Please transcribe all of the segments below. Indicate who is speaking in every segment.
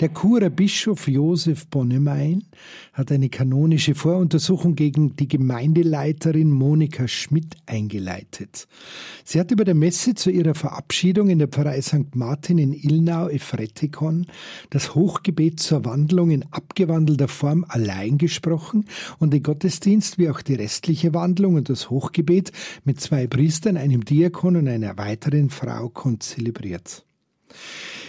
Speaker 1: Der Churer Bischof Josef Bonnemein hat eine kanonische Voruntersuchung gegen die Gemeindeleiterin Monika Schmidt eingeleitet. Sie hat über der Messe zu ihrer Verabschiedung in der Pfarrei St. Martin in Ilnau Efretikon das Hochgebet zur Wandlung in abgewandelter Form allein gesprochen und den Gottesdienst wie auch die restliche Wandlung und das Hochgebet mit zwei Priestern, einem Diakon und einer weiteren Frau konzelebriert.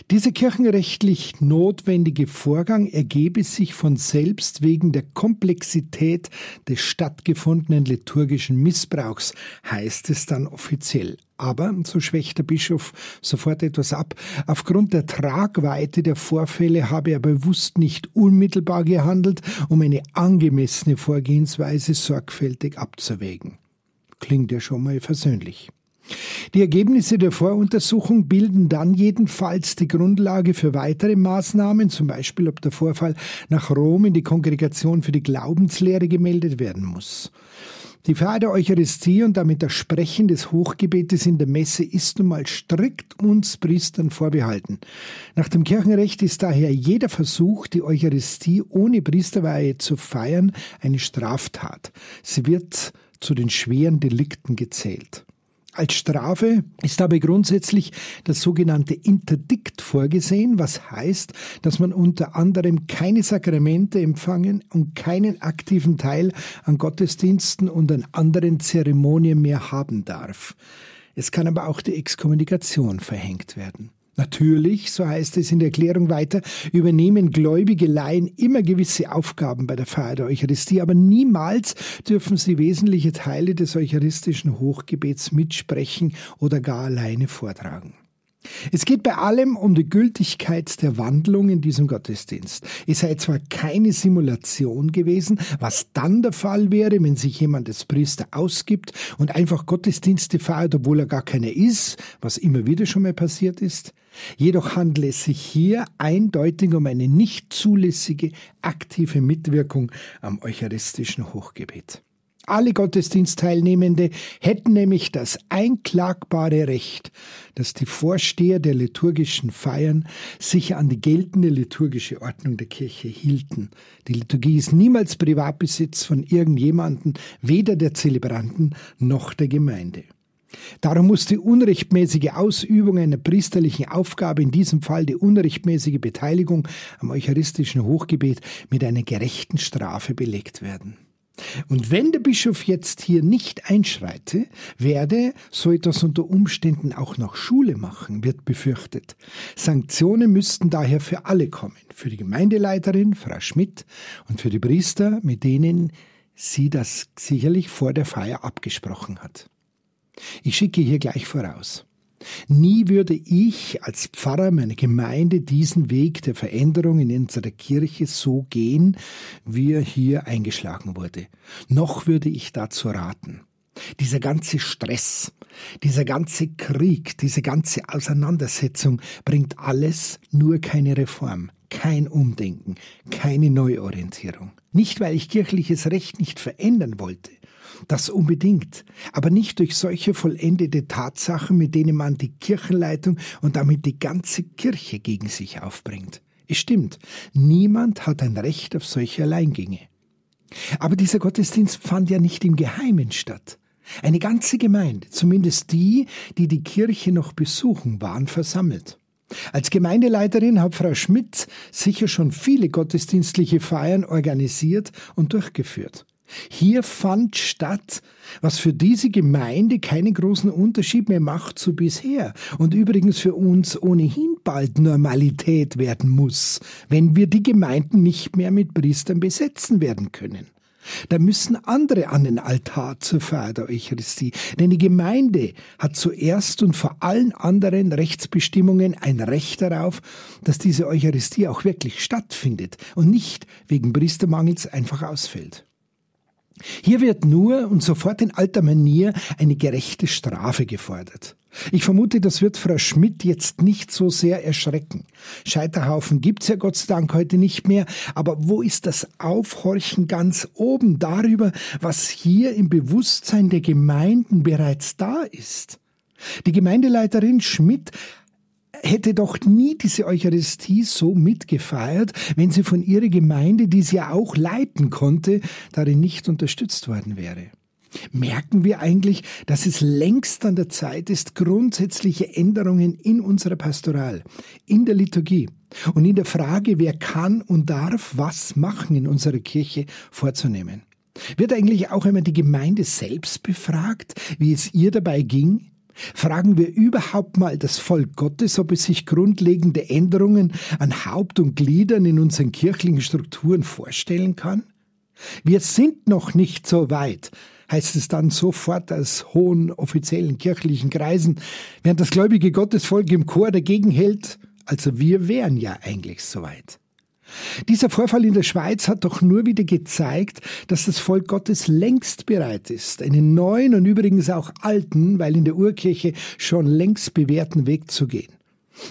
Speaker 1: Dieser kirchenrechtlich notwendige Vorgang ergebe sich von selbst wegen der Komplexität des stattgefundenen liturgischen Missbrauchs, heißt es dann offiziell. Aber, so schwächt der Bischof sofort etwas ab, aufgrund der Tragweite der Vorfälle habe er bewusst nicht unmittelbar gehandelt, um eine angemessene Vorgehensweise sorgfältig abzuwägen. Klingt ja schon mal versöhnlich. Die Ergebnisse der Voruntersuchung bilden dann jedenfalls die Grundlage für weitere Maßnahmen, zum Beispiel ob der Vorfall nach Rom in die Kongregation für die Glaubenslehre gemeldet werden muss. Die Feier der Eucharistie und damit das Sprechen des Hochgebetes in der Messe ist nun mal strikt uns Priestern vorbehalten. Nach dem Kirchenrecht ist daher jeder Versuch, die Eucharistie ohne Priesterweihe zu feiern, eine Straftat. Sie wird zu den schweren Delikten gezählt. Als Strafe ist dabei grundsätzlich das sogenannte Interdikt vorgesehen, was heißt, dass man unter anderem keine Sakramente empfangen und keinen aktiven Teil an Gottesdiensten und an anderen Zeremonien mehr haben darf. Es kann aber auch die Exkommunikation verhängt werden. Natürlich, so heißt es in der Erklärung weiter, übernehmen gläubige Laien immer gewisse Aufgaben bei der Feier der Eucharistie, aber niemals dürfen sie wesentliche Teile des eucharistischen Hochgebets mitsprechen oder gar alleine vortragen. Es geht bei allem um die Gültigkeit der Wandlung in diesem Gottesdienst. Es sei zwar keine Simulation gewesen, was dann der Fall wäre, wenn sich jemand als Priester ausgibt und einfach Gottesdienste feiert, obwohl er gar keiner ist, was immer wieder schon mal passiert ist. Jedoch handelt es sich hier eindeutig um eine nicht zulässige aktive Mitwirkung am eucharistischen Hochgebet. Alle Gottesdienstteilnehmende hätten nämlich das einklagbare Recht, dass die Vorsteher der liturgischen Feiern sich an die geltende liturgische Ordnung der Kirche hielten. Die Liturgie ist niemals Privatbesitz von irgendjemanden, weder der Zelebranten noch der Gemeinde. Darum muss die unrechtmäßige Ausübung einer priesterlichen Aufgabe, in diesem Fall die unrechtmäßige Beteiligung am eucharistischen Hochgebet, mit einer gerechten Strafe belegt werden. Und wenn der Bischof jetzt hier nicht einschreite, werde so etwas unter Umständen auch noch Schule machen, wird befürchtet. Sanktionen müssten daher für alle kommen, für die Gemeindeleiterin, Frau Schmidt, und für die Priester, mit denen sie das sicherlich vor der Feier abgesprochen hat. Ich schicke hier gleich voraus. Nie würde ich als Pfarrer meiner Gemeinde diesen Weg der Veränderung in unserer Kirche so gehen, wie er hier eingeschlagen wurde. Noch würde ich dazu raten. Dieser ganze Stress, dieser ganze Krieg, diese ganze Auseinandersetzung bringt alles nur keine Reform, kein Umdenken, keine Neuorientierung. Nicht, weil ich kirchliches Recht nicht verändern wollte, das unbedingt, aber nicht durch solche vollendete Tatsachen, mit denen man die Kirchenleitung und damit die ganze Kirche gegen sich aufbringt. Es stimmt, niemand hat ein Recht auf solche Alleingänge. Aber dieser Gottesdienst fand ja nicht im Geheimen statt. Eine ganze Gemeinde, zumindest die, die die Kirche noch besuchen, waren versammelt. Als Gemeindeleiterin hat Frau Schmidt sicher schon viele gottesdienstliche Feiern organisiert und durchgeführt. Hier fand statt, was für diese Gemeinde keinen großen Unterschied mehr macht zu bisher und übrigens für uns ohnehin bald Normalität werden muss, wenn wir die Gemeinden nicht mehr mit Priestern besetzen werden können. Da müssen andere an den Altar zur Feier der Eucharistie. Denn die Gemeinde hat zuerst und vor allen anderen Rechtsbestimmungen ein Recht darauf, dass diese Eucharistie auch wirklich stattfindet und nicht wegen Priestermangels einfach ausfällt. Hier wird nur und sofort in alter Manier eine gerechte Strafe gefordert. Ich vermute, das wird Frau Schmidt jetzt nicht so sehr erschrecken. Scheiterhaufen gibt's ja Gott sei Dank heute nicht mehr, aber wo ist das Aufhorchen ganz oben darüber, was hier im Bewusstsein der Gemeinden bereits da ist? Die Gemeindeleiterin Schmidt hätte doch nie diese Eucharistie so mitgefeiert, wenn sie von ihrer Gemeinde, die sie ja auch leiten konnte, darin nicht unterstützt worden wäre. Merken wir eigentlich, dass es längst an der Zeit ist, grundsätzliche Änderungen in unserer Pastoral, in der Liturgie und in der Frage, wer kann und darf was machen in unserer Kirche vorzunehmen? Wird eigentlich auch einmal die Gemeinde selbst befragt, wie es ihr dabei ging? Fragen wir überhaupt mal das Volk Gottes, ob es sich grundlegende Änderungen an Haupt und Gliedern in unseren kirchlichen Strukturen vorstellen kann? Wir sind noch nicht so weit, heißt es dann sofort aus hohen offiziellen kirchlichen Kreisen, während das gläubige Gottesvolk im Chor dagegen hält, also wir wären ja eigentlich so weit. Dieser Vorfall in der Schweiz hat doch nur wieder gezeigt, dass das Volk Gottes längst bereit ist, einen neuen und übrigens auch alten, weil in der Urkirche schon längst bewährten Weg zu gehen.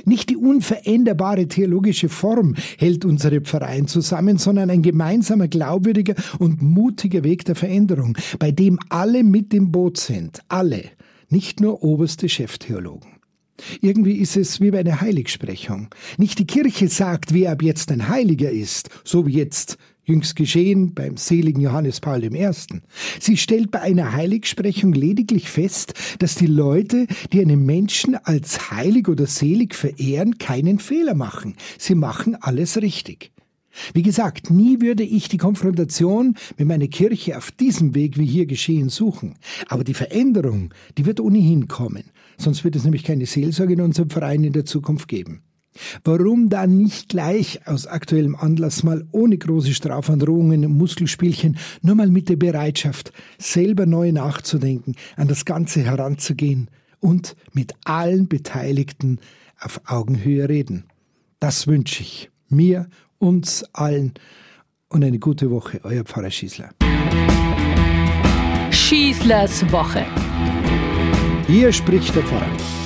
Speaker 1: Nicht die unveränderbare theologische Form hält unsere Pfarreien zusammen, sondern ein gemeinsamer, glaubwürdiger und mutiger Weg der Veränderung, bei dem alle mit im Boot sind, alle, nicht nur oberste Cheftheologen. Irgendwie ist es wie bei einer Heiligsprechung. Nicht die Kirche sagt, wer ab jetzt ein Heiliger ist, so wie jetzt jüngst geschehen beim seligen Johannes Paul I. Sie stellt bei einer Heiligsprechung lediglich fest, dass die Leute, die einen Menschen als heilig oder selig verehren, keinen Fehler machen. Sie machen alles richtig. Wie gesagt, nie würde ich die Konfrontation mit meiner Kirche auf diesem Weg wie hier geschehen suchen. Aber die Veränderung, die wird ohnehin kommen. Sonst wird es nämlich keine Seelsorge in unserem Verein in der Zukunft geben. Warum dann nicht gleich aus aktuellem Anlass mal ohne große Strafandrohungen und Muskelspielchen nur mal mit der Bereitschaft, selber neu nachzudenken, an das Ganze heranzugehen und mit allen Beteiligten auf Augenhöhe reden? Das wünsche ich mir, uns allen und eine gute Woche, euer Pfarrer Schießler.
Speaker 2: Schießlers Woche.
Speaker 1: Hier spricht der Pfarrer.